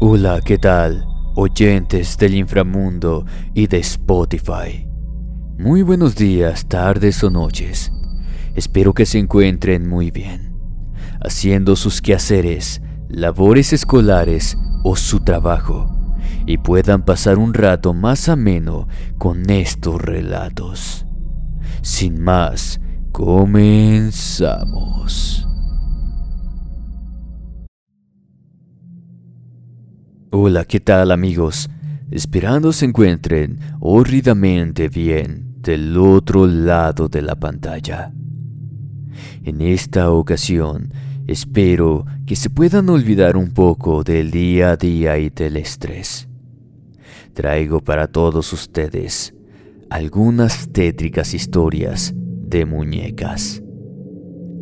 Hola, ¿qué tal? Oyentes del inframundo y de Spotify. Muy buenos días, tardes o noches. Espero que se encuentren muy bien, haciendo sus quehaceres, labores escolares o su trabajo, y puedan pasar un rato más ameno con estos relatos. Sin más, comenzamos. Hola, ¿qué tal amigos? Esperando se encuentren horridamente bien del otro lado de la pantalla. En esta ocasión, espero que se puedan olvidar un poco del día a día y del estrés. Traigo para todos ustedes algunas tétricas historias de muñecas.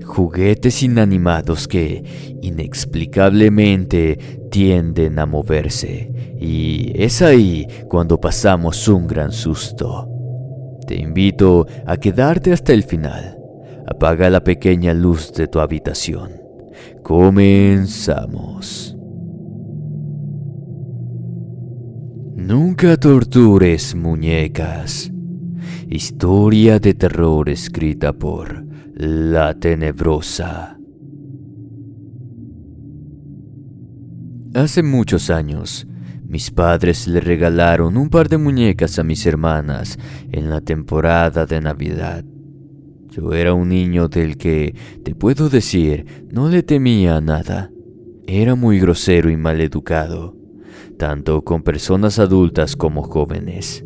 Juguetes inanimados que inexplicablemente tienden a moverse y es ahí cuando pasamos un gran susto. Te invito a quedarte hasta el final. Apaga la pequeña luz de tu habitación. Comenzamos. Nunca tortures muñecas. Historia de terror escrita por La Tenebrosa. Hace muchos años, mis padres le regalaron un par de muñecas a mis hermanas en la temporada de Navidad. Yo era un niño del que, te puedo decir, no le temía nada. Era muy grosero y maleducado, tanto con personas adultas como jóvenes.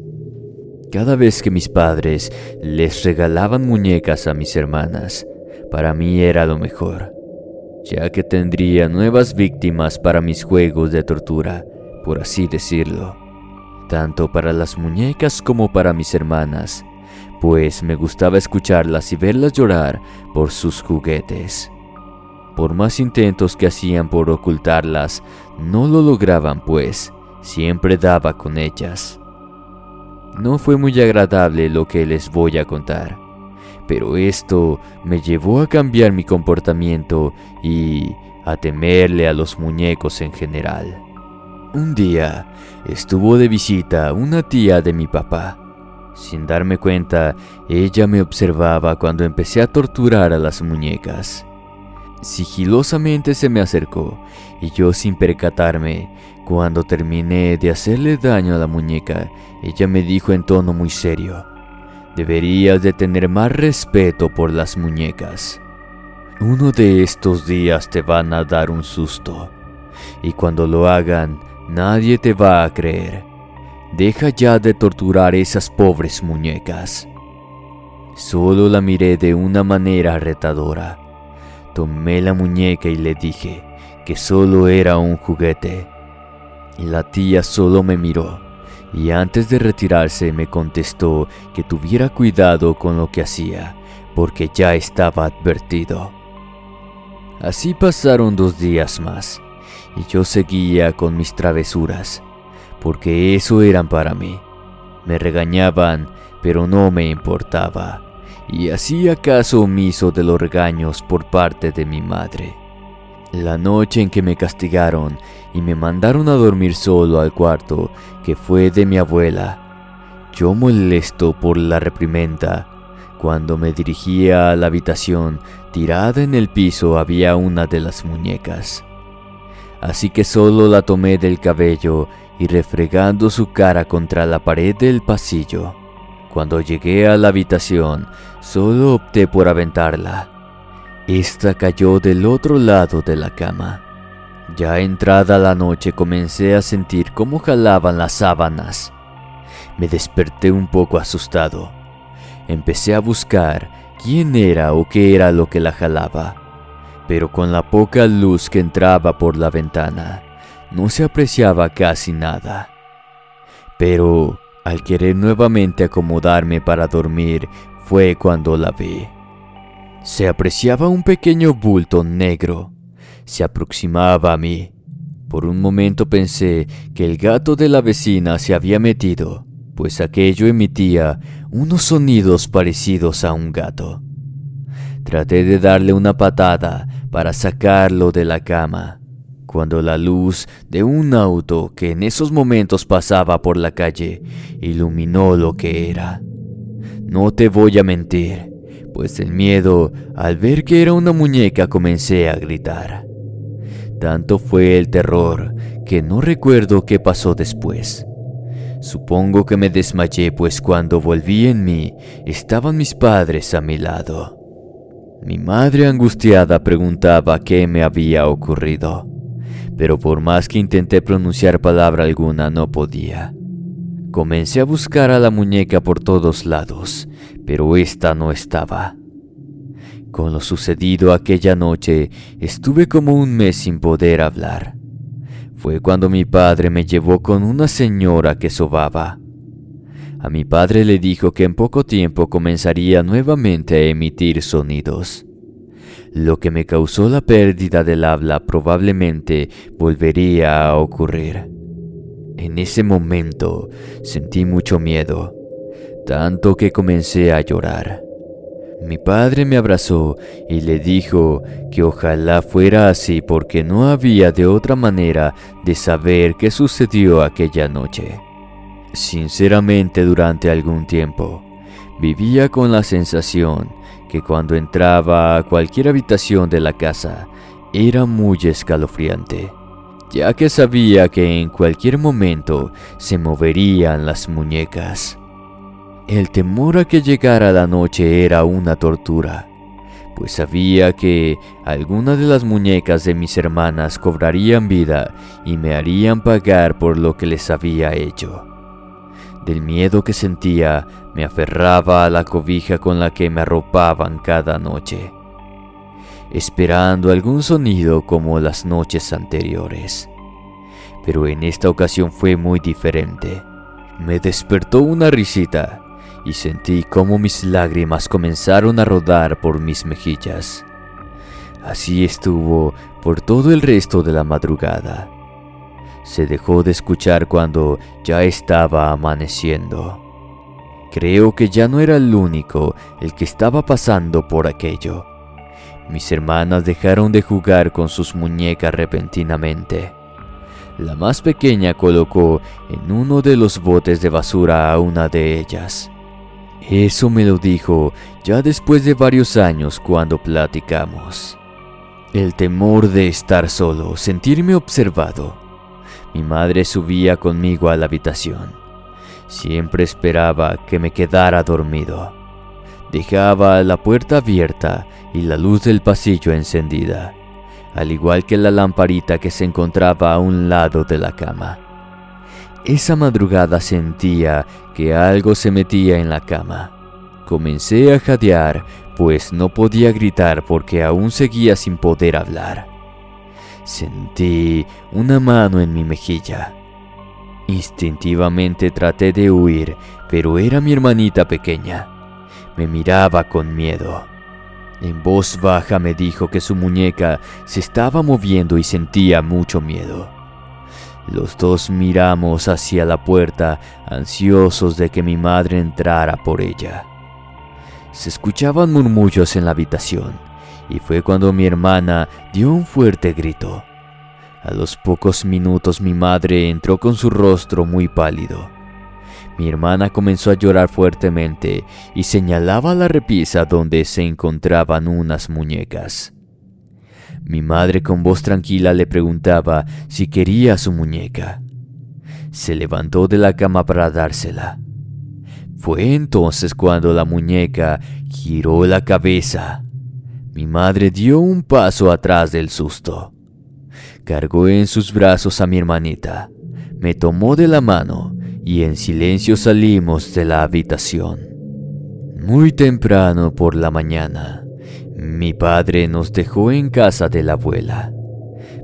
Cada vez que mis padres les regalaban muñecas a mis hermanas, para mí era lo mejor, ya que tendría nuevas víctimas para mis juegos de tortura, por así decirlo, tanto para las muñecas como para mis hermanas, pues me gustaba escucharlas y verlas llorar por sus juguetes. Por más intentos que hacían por ocultarlas, no lo lograban, pues siempre daba con ellas. No fue muy agradable lo que les voy a contar, pero esto me llevó a cambiar mi comportamiento y a temerle a los muñecos en general. Un día estuvo de visita una tía de mi papá. Sin darme cuenta, ella me observaba cuando empecé a torturar a las muñecas. Sigilosamente se me acercó y yo sin percatarme cuando terminé de hacerle daño a la muñeca, ella me dijo en tono muy serio, deberías de tener más respeto por las muñecas. Uno de estos días te van a dar un susto, y cuando lo hagan, nadie te va a creer. Deja ya de torturar esas pobres muñecas. Solo la miré de una manera retadora. Tomé la muñeca y le dije que solo era un juguete la tía solo me miró y antes de retirarse me contestó que tuviera cuidado con lo que hacía, porque ya estaba advertido. Así pasaron dos días más, y yo seguía con mis travesuras, porque eso eran para mí. Me regañaban, pero no me importaba, y hacía caso omiso de los regaños por parte de mi madre. La noche en que me castigaron y me mandaron a dormir solo al cuarto que fue de mi abuela, yo molesto por la reprimenda, cuando me dirigía a la habitación, tirada en el piso había una de las muñecas. así que solo la tomé del cabello y refregando su cara contra la pared del pasillo. Cuando llegué a la habitación, solo opté por aventarla. Esta cayó del otro lado de la cama. Ya entrada la noche comencé a sentir cómo jalaban las sábanas. Me desperté un poco asustado. Empecé a buscar quién era o qué era lo que la jalaba, pero con la poca luz que entraba por la ventana, no se apreciaba casi nada. Pero al querer nuevamente acomodarme para dormir fue cuando la vi. Se apreciaba un pequeño bulto negro se aproximaba a mí. Por un momento pensé que el gato de la vecina se había metido, pues aquello emitía unos sonidos parecidos a un gato. Traté de darle una patada para sacarlo de la cama, cuando la luz de un auto que en esos momentos pasaba por la calle iluminó lo que era. No te voy a mentir, pues el miedo al ver que era una muñeca comencé a gritar. Tanto fue el terror que no recuerdo qué pasó después. Supongo que me desmayé pues cuando volví en mí estaban mis padres a mi lado. Mi madre angustiada preguntaba qué me había ocurrido, pero por más que intenté pronunciar palabra alguna no podía. Comencé a buscar a la muñeca por todos lados, pero ésta no estaba. Con lo sucedido aquella noche, estuve como un mes sin poder hablar. Fue cuando mi padre me llevó con una señora que sobaba. A mi padre le dijo que en poco tiempo comenzaría nuevamente a emitir sonidos. Lo que me causó la pérdida del habla probablemente volvería a ocurrir. En ese momento sentí mucho miedo, tanto que comencé a llorar. Mi padre me abrazó y le dijo que ojalá fuera así porque no había de otra manera de saber qué sucedió aquella noche. Sinceramente durante algún tiempo vivía con la sensación que cuando entraba a cualquier habitación de la casa era muy escalofriante, ya que sabía que en cualquier momento se moverían las muñecas. El temor a que llegara la noche era una tortura, pues sabía que algunas de las muñecas de mis hermanas cobrarían vida y me harían pagar por lo que les había hecho. Del miedo que sentía, me aferraba a la cobija con la que me arropaban cada noche, esperando algún sonido como las noches anteriores. Pero en esta ocasión fue muy diferente. Me despertó una risita y sentí cómo mis lágrimas comenzaron a rodar por mis mejillas. Así estuvo por todo el resto de la madrugada. Se dejó de escuchar cuando ya estaba amaneciendo. Creo que ya no era el único el que estaba pasando por aquello. Mis hermanas dejaron de jugar con sus muñecas repentinamente. La más pequeña colocó en uno de los botes de basura a una de ellas. Eso me lo dijo ya después de varios años cuando platicamos. El temor de estar solo, sentirme observado. Mi madre subía conmigo a la habitación. Siempre esperaba que me quedara dormido. Dejaba la puerta abierta y la luz del pasillo encendida, al igual que la lamparita que se encontraba a un lado de la cama. Esa madrugada sentía que algo se metía en la cama. Comencé a jadear, pues no podía gritar porque aún seguía sin poder hablar. Sentí una mano en mi mejilla. Instintivamente traté de huir, pero era mi hermanita pequeña. Me miraba con miedo. En voz baja me dijo que su muñeca se estaba moviendo y sentía mucho miedo. Los dos miramos hacia la puerta, ansiosos de que mi madre entrara por ella. Se escuchaban murmullos en la habitación, y fue cuando mi hermana dio un fuerte grito. A los pocos minutos mi madre entró con su rostro muy pálido. Mi hermana comenzó a llorar fuertemente y señalaba la repisa donde se encontraban unas muñecas. Mi madre con voz tranquila le preguntaba si quería su muñeca. Se levantó de la cama para dársela. Fue entonces cuando la muñeca giró la cabeza. Mi madre dio un paso atrás del susto. Cargó en sus brazos a mi hermanita, me tomó de la mano y en silencio salimos de la habitación. Muy temprano por la mañana, mi padre nos dejó en casa de la abuela.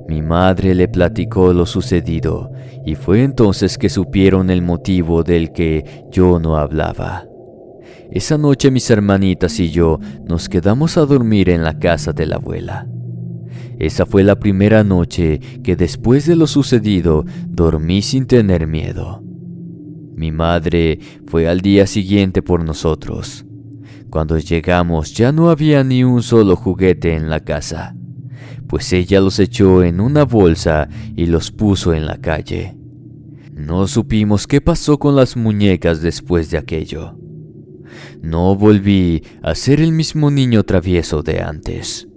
Mi madre le platicó lo sucedido y fue entonces que supieron el motivo del que yo no hablaba. Esa noche mis hermanitas y yo nos quedamos a dormir en la casa de la abuela. Esa fue la primera noche que después de lo sucedido dormí sin tener miedo. Mi madre fue al día siguiente por nosotros. Cuando llegamos ya no había ni un solo juguete en la casa, pues ella los echó en una bolsa y los puso en la calle. No supimos qué pasó con las muñecas después de aquello. No volví a ser el mismo niño travieso de antes.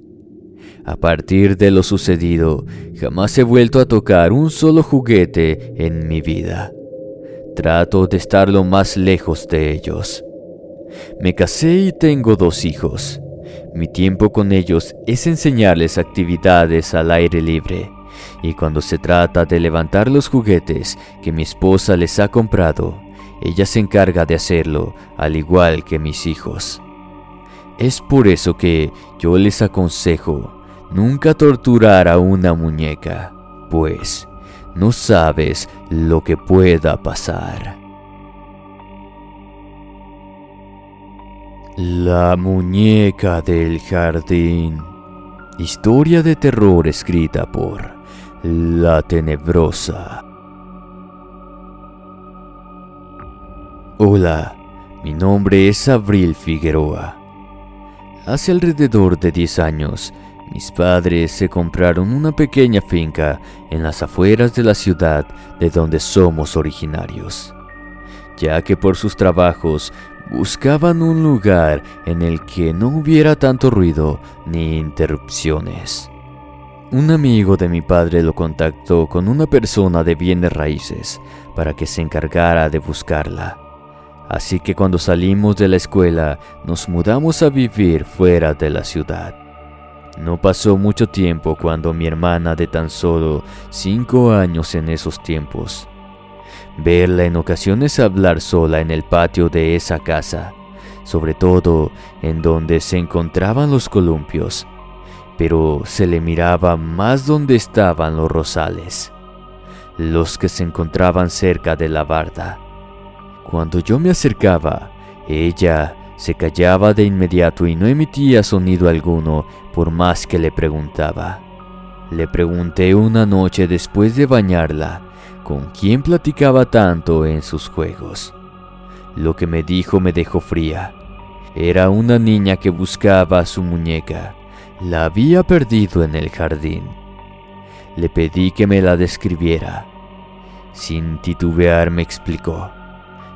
A partir de lo sucedido, jamás he vuelto a tocar un solo juguete en mi vida. Trato de estar lo más lejos de ellos. Me casé y tengo dos hijos. Mi tiempo con ellos es enseñarles actividades al aire libre. Y cuando se trata de levantar los juguetes que mi esposa les ha comprado, ella se encarga de hacerlo, al igual que mis hijos. Es por eso que yo les aconsejo nunca torturar a una muñeca, pues no sabes lo que pueda pasar. La muñeca del jardín. Historia de terror escrita por La Tenebrosa. Hola, mi nombre es Abril Figueroa. Hace alrededor de 10 años mis padres se compraron una pequeña finca en las afueras de la ciudad de donde somos originarios, ya que por sus trabajos buscaban un lugar en el que no hubiera tanto ruido ni interrupciones. Un amigo de mi padre lo contactó con una persona de bienes raíces para que se encargara de buscarla. Así que cuando salimos de la escuela nos mudamos a vivir fuera de la ciudad. No pasó mucho tiempo cuando mi hermana de tan solo cinco años en esos tiempos, verla en ocasiones hablar sola en el patio de esa casa, sobre todo en donde se encontraban los columpios, pero se le miraba más donde estaban los rosales, los que se encontraban cerca de la barda. Cuando yo me acercaba, ella se callaba de inmediato y no emitía sonido alguno por más que le preguntaba. Le pregunté una noche después de bañarla con quién platicaba tanto en sus juegos. Lo que me dijo me dejó fría. Era una niña que buscaba a su muñeca. La había perdido en el jardín. Le pedí que me la describiera. Sin titubear me explicó.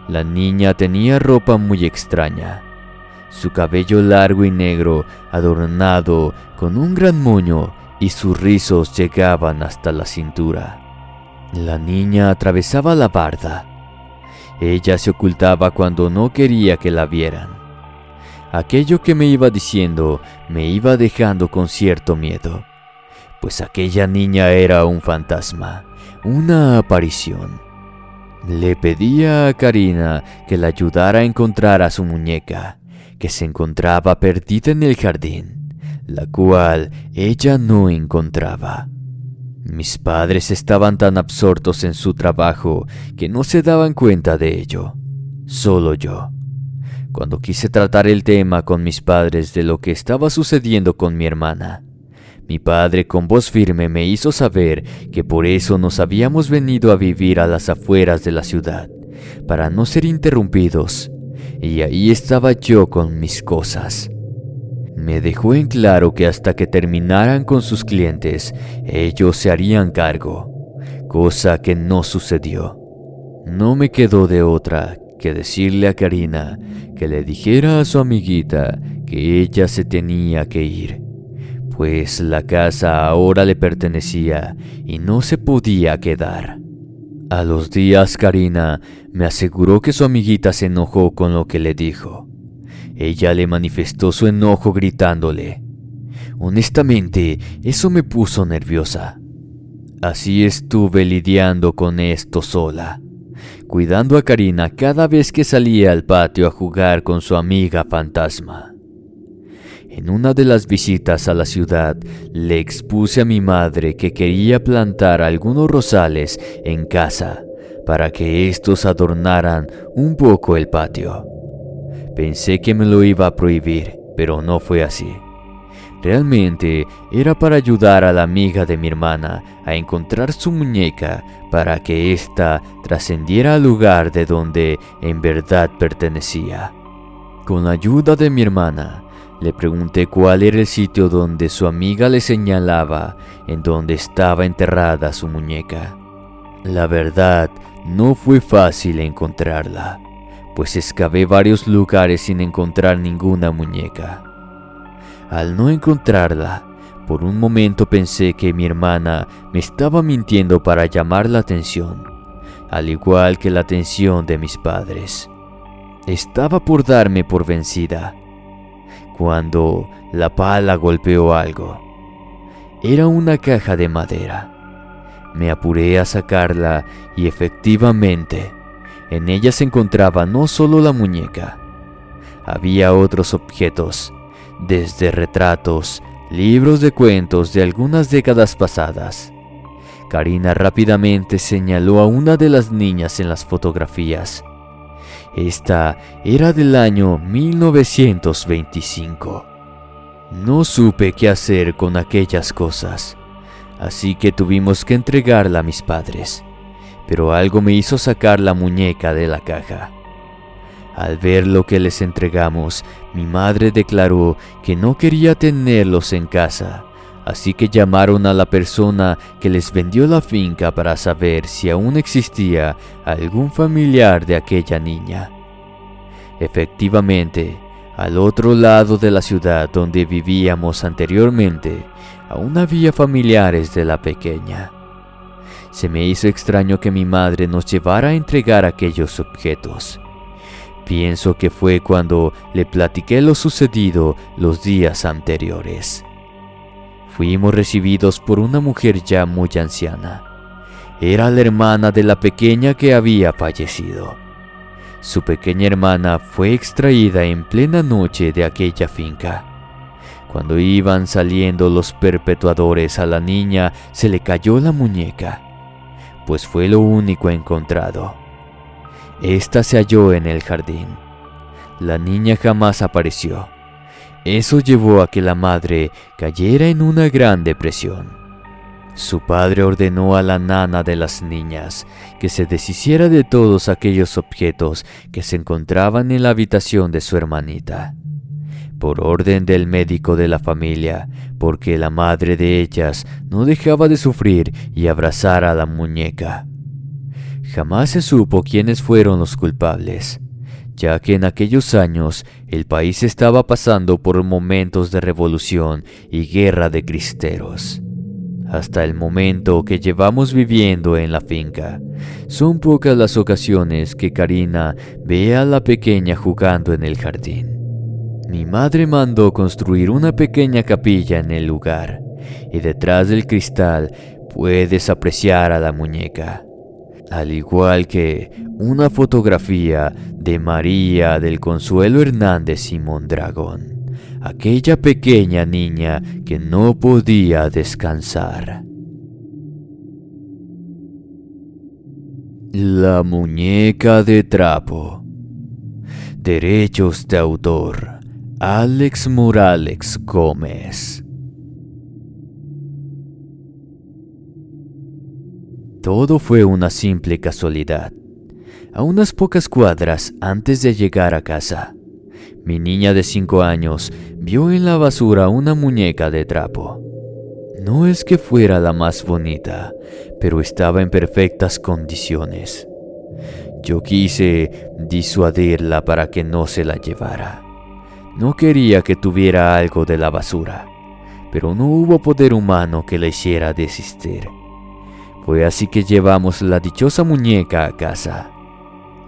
La niña tenía ropa muy extraña su cabello largo y negro adornado con un gran moño y sus rizos llegaban hasta la cintura. La niña atravesaba la barda. Ella se ocultaba cuando no quería que la vieran. Aquello que me iba diciendo me iba dejando con cierto miedo, pues aquella niña era un fantasma, una aparición. Le pedía a Karina que la ayudara a encontrar a su muñeca, que se encontraba perdida en el jardín, la cual ella no encontraba. Mis padres estaban tan absortos en su trabajo que no se daban cuenta de ello, solo yo. Cuando quise tratar el tema con mis padres de lo que estaba sucediendo con mi hermana, mi padre con voz firme me hizo saber que por eso nos habíamos venido a vivir a las afueras de la ciudad, para no ser interrumpidos y ahí estaba yo con mis cosas. Me dejó en claro que hasta que terminaran con sus clientes, ellos se harían cargo, cosa que no sucedió. No me quedó de otra que decirle a Karina que le dijera a su amiguita que ella se tenía que ir, pues la casa ahora le pertenecía y no se podía quedar. A los días Karina me aseguró que su amiguita se enojó con lo que le dijo. Ella le manifestó su enojo gritándole. Honestamente, eso me puso nerviosa. Así estuve lidiando con esto sola, cuidando a Karina cada vez que salía al patio a jugar con su amiga fantasma. En una de las visitas a la ciudad le expuse a mi madre que quería plantar algunos rosales en casa para que estos adornaran un poco el patio. Pensé que me lo iba a prohibir, pero no fue así. Realmente era para ayudar a la amiga de mi hermana a encontrar su muñeca para que ésta trascendiera al lugar de donde en verdad pertenecía. Con la ayuda de mi hermana, le pregunté cuál era el sitio donde su amiga le señalaba en donde estaba enterrada su muñeca. La verdad, no fue fácil encontrarla, pues excavé varios lugares sin encontrar ninguna muñeca. Al no encontrarla, por un momento pensé que mi hermana me estaba mintiendo para llamar la atención, al igual que la atención de mis padres. Estaba por darme por vencida, cuando la pala golpeó algo. Era una caja de madera. Me apuré a sacarla y efectivamente, en ella se encontraba no solo la muñeca, había otros objetos, desde retratos, libros de cuentos de algunas décadas pasadas. Karina rápidamente señaló a una de las niñas en las fotografías esta era del año 1925. No supe qué hacer con aquellas cosas, así que tuvimos que entregarla a mis padres, pero algo me hizo sacar la muñeca de la caja. Al ver lo que les entregamos, mi madre declaró que no quería tenerlos en casa Así que llamaron a la persona que les vendió la finca para saber si aún existía algún familiar de aquella niña. Efectivamente, al otro lado de la ciudad donde vivíamos anteriormente, aún había familiares de la pequeña. Se me hizo extraño que mi madre nos llevara a entregar aquellos objetos. Pienso que fue cuando le platiqué lo sucedido los días anteriores. Fuimos recibidos por una mujer ya muy anciana. Era la hermana de la pequeña que había fallecido. Su pequeña hermana fue extraída en plena noche de aquella finca. Cuando iban saliendo los perpetuadores a la niña se le cayó la muñeca, pues fue lo único encontrado. Esta se halló en el jardín. La niña jamás apareció. Eso llevó a que la madre cayera en una gran depresión. Su padre ordenó a la nana de las niñas que se deshiciera de todos aquellos objetos que se encontraban en la habitación de su hermanita. Por orden del médico de la familia, porque la madre de ellas no dejaba de sufrir y abrazar a la muñeca. Jamás se supo quiénes fueron los culpables, ya que en aquellos años el país estaba pasando por momentos de revolución y guerra de cristeros. Hasta el momento que llevamos viviendo en la finca, son pocas las ocasiones que Karina ve a la pequeña jugando en el jardín. Mi madre mandó construir una pequeña capilla en el lugar, y detrás del cristal puedes apreciar a la muñeca al igual que una fotografía de María del Consuelo Hernández Simón Dragón, aquella pequeña niña que no podía descansar. La muñeca de trapo. Derechos de autor. Alex Morales Gómez. Todo fue una simple casualidad. A unas pocas cuadras antes de llegar a casa, mi niña de cinco años vio en la basura una muñeca de trapo. No es que fuera la más bonita, pero estaba en perfectas condiciones. Yo quise disuadirla para que no se la llevara. No quería que tuviera algo de la basura, pero no hubo poder humano que la hiciera desistir. Fue así que llevamos la dichosa muñeca a casa.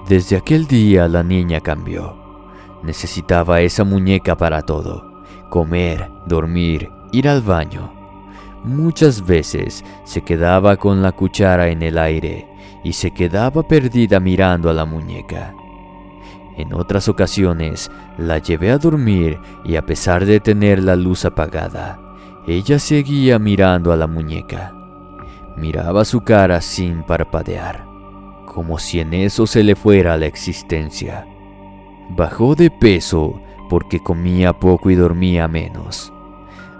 Desde aquel día la niña cambió. Necesitaba esa muñeca para todo. Comer, dormir, ir al baño. Muchas veces se quedaba con la cuchara en el aire y se quedaba perdida mirando a la muñeca. En otras ocasiones la llevé a dormir y a pesar de tener la luz apagada, ella seguía mirando a la muñeca. Miraba su cara sin parpadear, como si en eso se le fuera la existencia. Bajó de peso porque comía poco y dormía menos.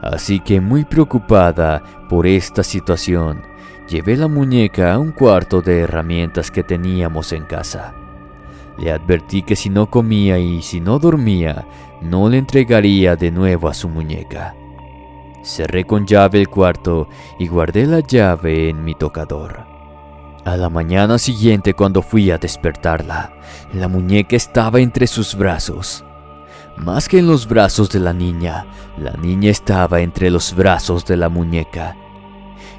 Así que muy preocupada por esta situación, llevé la muñeca a un cuarto de herramientas que teníamos en casa. Le advertí que si no comía y si no dormía, no le entregaría de nuevo a su muñeca. Cerré con llave el cuarto y guardé la llave en mi tocador. A la mañana siguiente cuando fui a despertarla, la muñeca estaba entre sus brazos. Más que en los brazos de la niña, la niña estaba entre los brazos de la muñeca,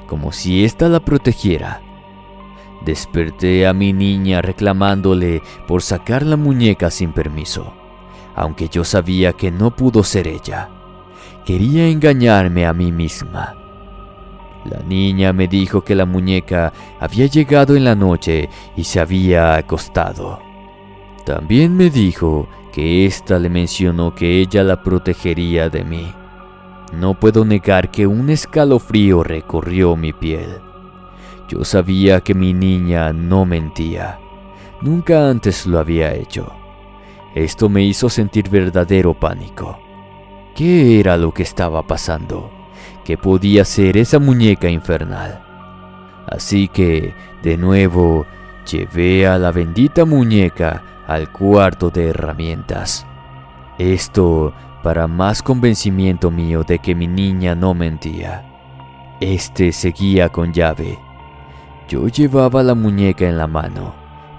como si ésta la protegiera. Desperté a mi niña reclamándole por sacar la muñeca sin permiso, aunque yo sabía que no pudo ser ella. Quería engañarme a mí misma. La niña me dijo que la muñeca había llegado en la noche y se había acostado. También me dijo que ésta le mencionó que ella la protegería de mí. No puedo negar que un escalofrío recorrió mi piel. Yo sabía que mi niña no mentía. Nunca antes lo había hecho. Esto me hizo sentir verdadero pánico. ¿Qué era lo que estaba pasando? ¿Qué podía ser esa muñeca infernal? Así que, de nuevo, llevé a la bendita muñeca al cuarto de herramientas. Esto para más convencimiento mío de que mi niña no mentía. Este seguía con llave. Yo llevaba la muñeca en la mano,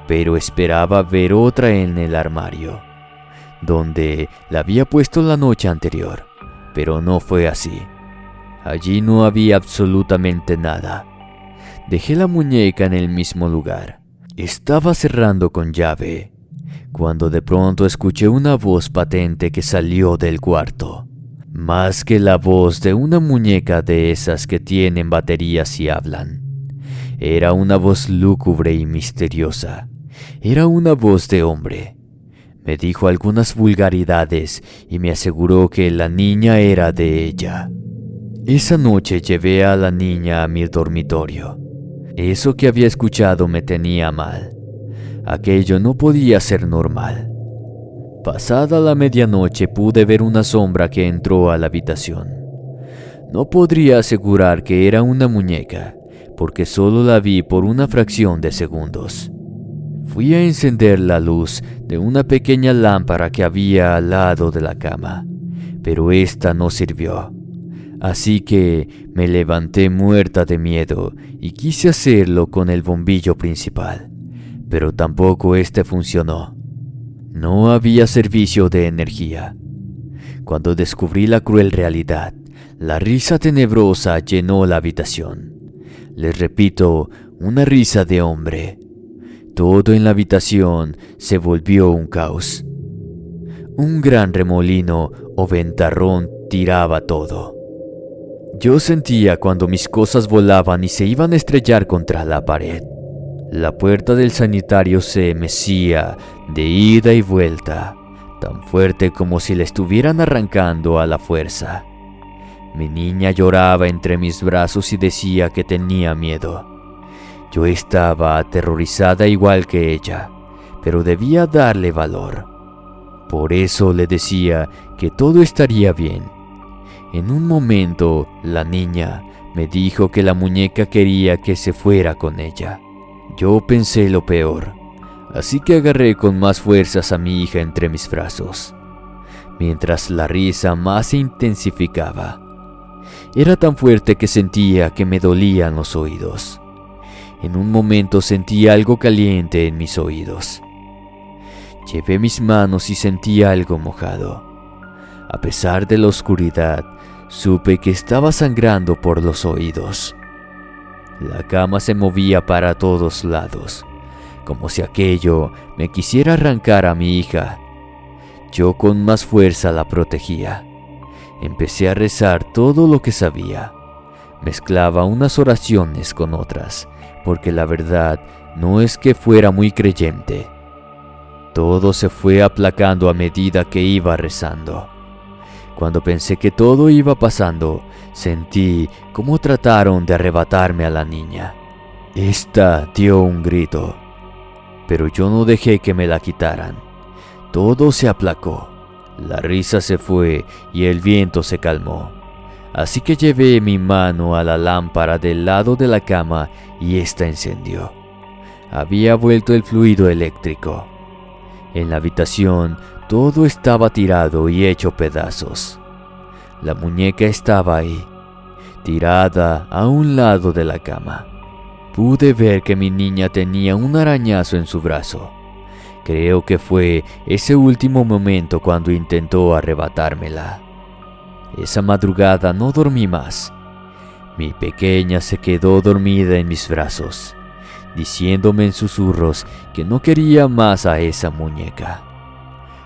pero esperaba ver otra en el armario donde la había puesto la noche anterior, pero no fue así. Allí no había absolutamente nada. Dejé la muñeca en el mismo lugar. Estaba cerrando con llave, cuando de pronto escuché una voz patente que salió del cuarto. Más que la voz de una muñeca de esas que tienen baterías y hablan. Era una voz lúgubre y misteriosa. Era una voz de hombre me dijo algunas vulgaridades y me aseguró que la niña era de ella. Esa noche llevé a la niña a mi dormitorio. Eso que había escuchado me tenía mal. Aquello no podía ser normal. Pasada la medianoche pude ver una sombra que entró a la habitación. No podría asegurar que era una muñeca, porque solo la vi por una fracción de segundos. Fui a encender la luz de una pequeña lámpara que había al lado de la cama, pero esta no sirvió. Así que me levanté muerta de miedo y quise hacerlo con el bombillo principal, pero tampoco este funcionó. No había servicio de energía. Cuando descubrí la cruel realidad, la risa tenebrosa llenó la habitación. Les repito, una risa de hombre, todo en la habitación se volvió un caos. Un gran remolino o ventarrón tiraba todo. Yo sentía cuando mis cosas volaban y se iban a estrellar contra la pared. La puerta del sanitario se mecía de ida y vuelta, tan fuerte como si la estuvieran arrancando a la fuerza. Mi niña lloraba entre mis brazos y decía que tenía miedo. Yo estaba aterrorizada igual que ella, pero debía darle valor. Por eso le decía que todo estaría bien. En un momento, la niña me dijo que la muñeca quería que se fuera con ella. Yo pensé lo peor, así que agarré con más fuerzas a mi hija entre mis brazos, mientras la risa más se intensificaba. Era tan fuerte que sentía que me dolían los oídos. En un momento sentí algo caliente en mis oídos. Llevé mis manos y sentí algo mojado. A pesar de la oscuridad, supe que estaba sangrando por los oídos. La cama se movía para todos lados, como si aquello me quisiera arrancar a mi hija. Yo con más fuerza la protegía. Empecé a rezar todo lo que sabía. Mezclaba unas oraciones con otras, porque la verdad no es que fuera muy creyente. Todo se fue aplacando a medida que iba rezando. Cuando pensé que todo iba pasando, sentí cómo trataron de arrebatarme a la niña. Esta dio un grito, pero yo no dejé que me la quitaran. Todo se aplacó, la risa se fue y el viento se calmó. Así que llevé mi mano a la lámpara del lado de la cama y ésta encendió. Había vuelto el fluido eléctrico. En la habitación todo estaba tirado y hecho pedazos. La muñeca estaba ahí, tirada a un lado de la cama. Pude ver que mi niña tenía un arañazo en su brazo. Creo que fue ese último momento cuando intentó arrebatármela. Esa madrugada no dormí más. Mi pequeña se quedó dormida en mis brazos diciéndome en susurros que no quería más a esa muñeca.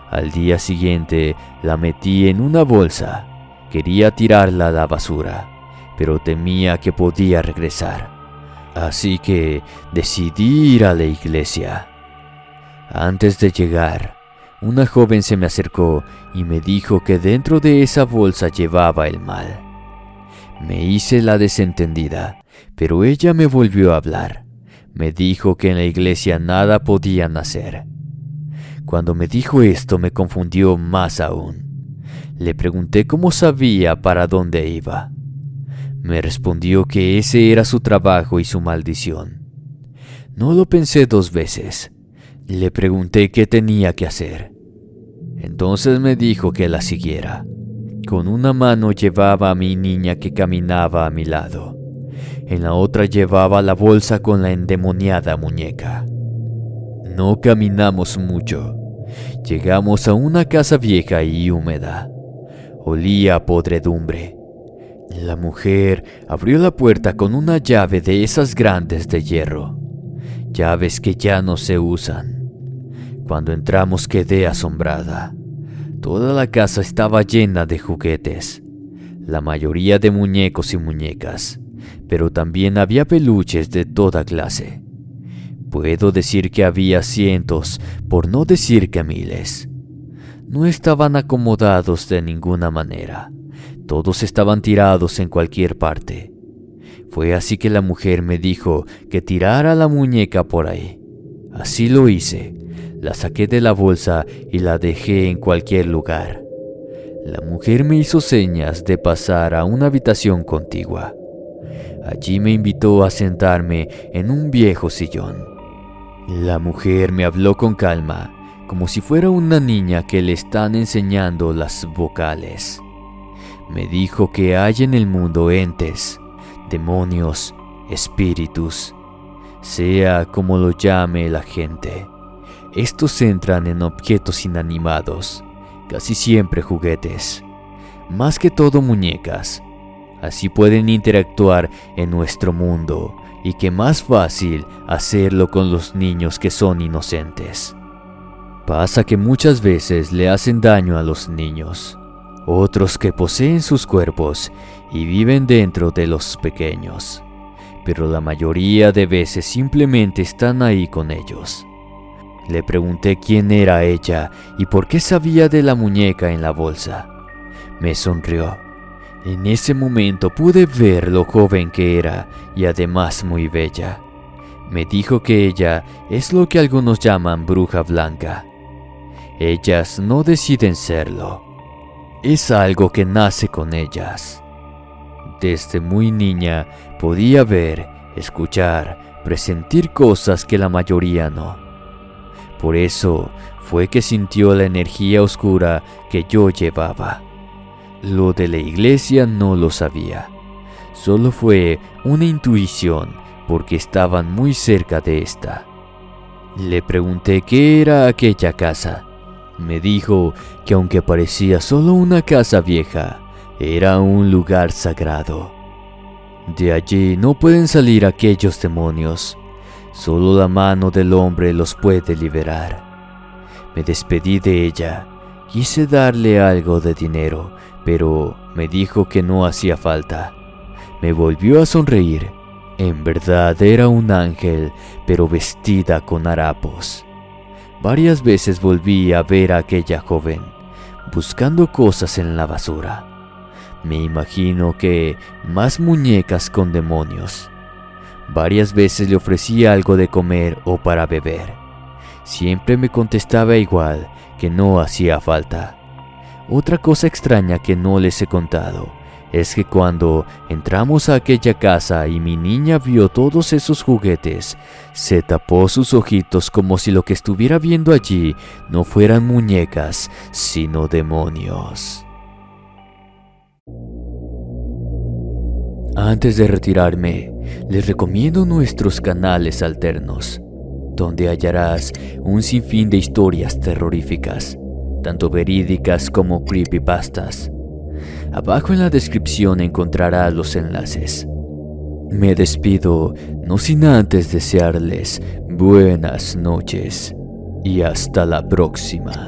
Al día siguiente la metí en una bolsa. Quería tirarla a la basura, pero temía que podía regresar. Así que decidí ir a la iglesia. Antes de llegar, una joven se me acercó y me dijo que dentro de esa bolsa llevaba el mal. Me hice la desentendida, pero ella me volvió a hablar. Me dijo que en la iglesia nada podían hacer. Cuando me dijo esto me confundió más aún. Le pregunté cómo sabía para dónde iba. Me respondió que ese era su trabajo y su maldición. No lo pensé dos veces. Le pregunté qué tenía que hacer. Entonces me dijo que la siguiera. Con una mano llevaba a mi niña que caminaba a mi lado. En la otra llevaba la bolsa con la endemoniada muñeca. No caminamos mucho. Llegamos a una casa vieja y húmeda. Olía a podredumbre. La mujer abrió la puerta con una llave de esas grandes de hierro, llaves que ya no se usan. Cuando entramos quedé asombrada. Toda la casa estaba llena de juguetes, la mayoría de muñecos y muñecas pero también había peluches de toda clase. Puedo decir que había cientos, por no decir que miles. No estaban acomodados de ninguna manera. Todos estaban tirados en cualquier parte. Fue así que la mujer me dijo que tirara la muñeca por ahí. Así lo hice. La saqué de la bolsa y la dejé en cualquier lugar. La mujer me hizo señas de pasar a una habitación contigua. Allí me invitó a sentarme en un viejo sillón. La mujer me habló con calma, como si fuera una niña que le están enseñando las vocales. Me dijo que hay en el mundo entes, demonios, espíritus, sea como lo llame la gente. Estos entran en objetos inanimados, casi siempre juguetes, más que todo muñecas, Así pueden interactuar en nuestro mundo y que más fácil hacerlo con los niños que son inocentes. Pasa que muchas veces le hacen daño a los niños, otros que poseen sus cuerpos y viven dentro de los pequeños, pero la mayoría de veces simplemente están ahí con ellos. Le pregunté quién era ella y por qué sabía de la muñeca en la bolsa. Me sonrió en ese momento pude ver lo joven que era y además muy bella. Me dijo que ella es lo que algunos llaman bruja blanca. Ellas no deciden serlo. Es algo que nace con ellas. Desde muy niña podía ver, escuchar, presentir cosas que la mayoría no. Por eso fue que sintió la energía oscura que yo llevaba. Lo de la iglesia no lo sabía. Solo fue una intuición porque estaban muy cerca de esta. Le pregunté qué era aquella casa. Me dijo que aunque parecía solo una casa vieja, era un lugar sagrado. De allí no pueden salir aquellos demonios. Solo la mano del hombre los puede liberar. Me despedí de ella. Quise darle algo de dinero, pero me dijo que no hacía falta. Me volvió a sonreír. En verdad era un ángel, pero vestida con harapos. Varias veces volví a ver a aquella joven, buscando cosas en la basura. Me imagino que más muñecas con demonios. Varias veces le ofrecía algo de comer o para beber. Siempre me contestaba igual, que no hacía falta. Otra cosa extraña que no les he contado es que cuando entramos a aquella casa y mi niña vio todos esos juguetes, se tapó sus ojitos como si lo que estuviera viendo allí no fueran muñecas, sino demonios. Antes de retirarme, les recomiendo nuestros canales alternos, donde hallarás un sinfín de historias terroríficas, tanto verídicas como creepypastas. Abajo en la descripción encontrarás los enlaces. Me despido, no sin antes desearles buenas noches y hasta la próxima.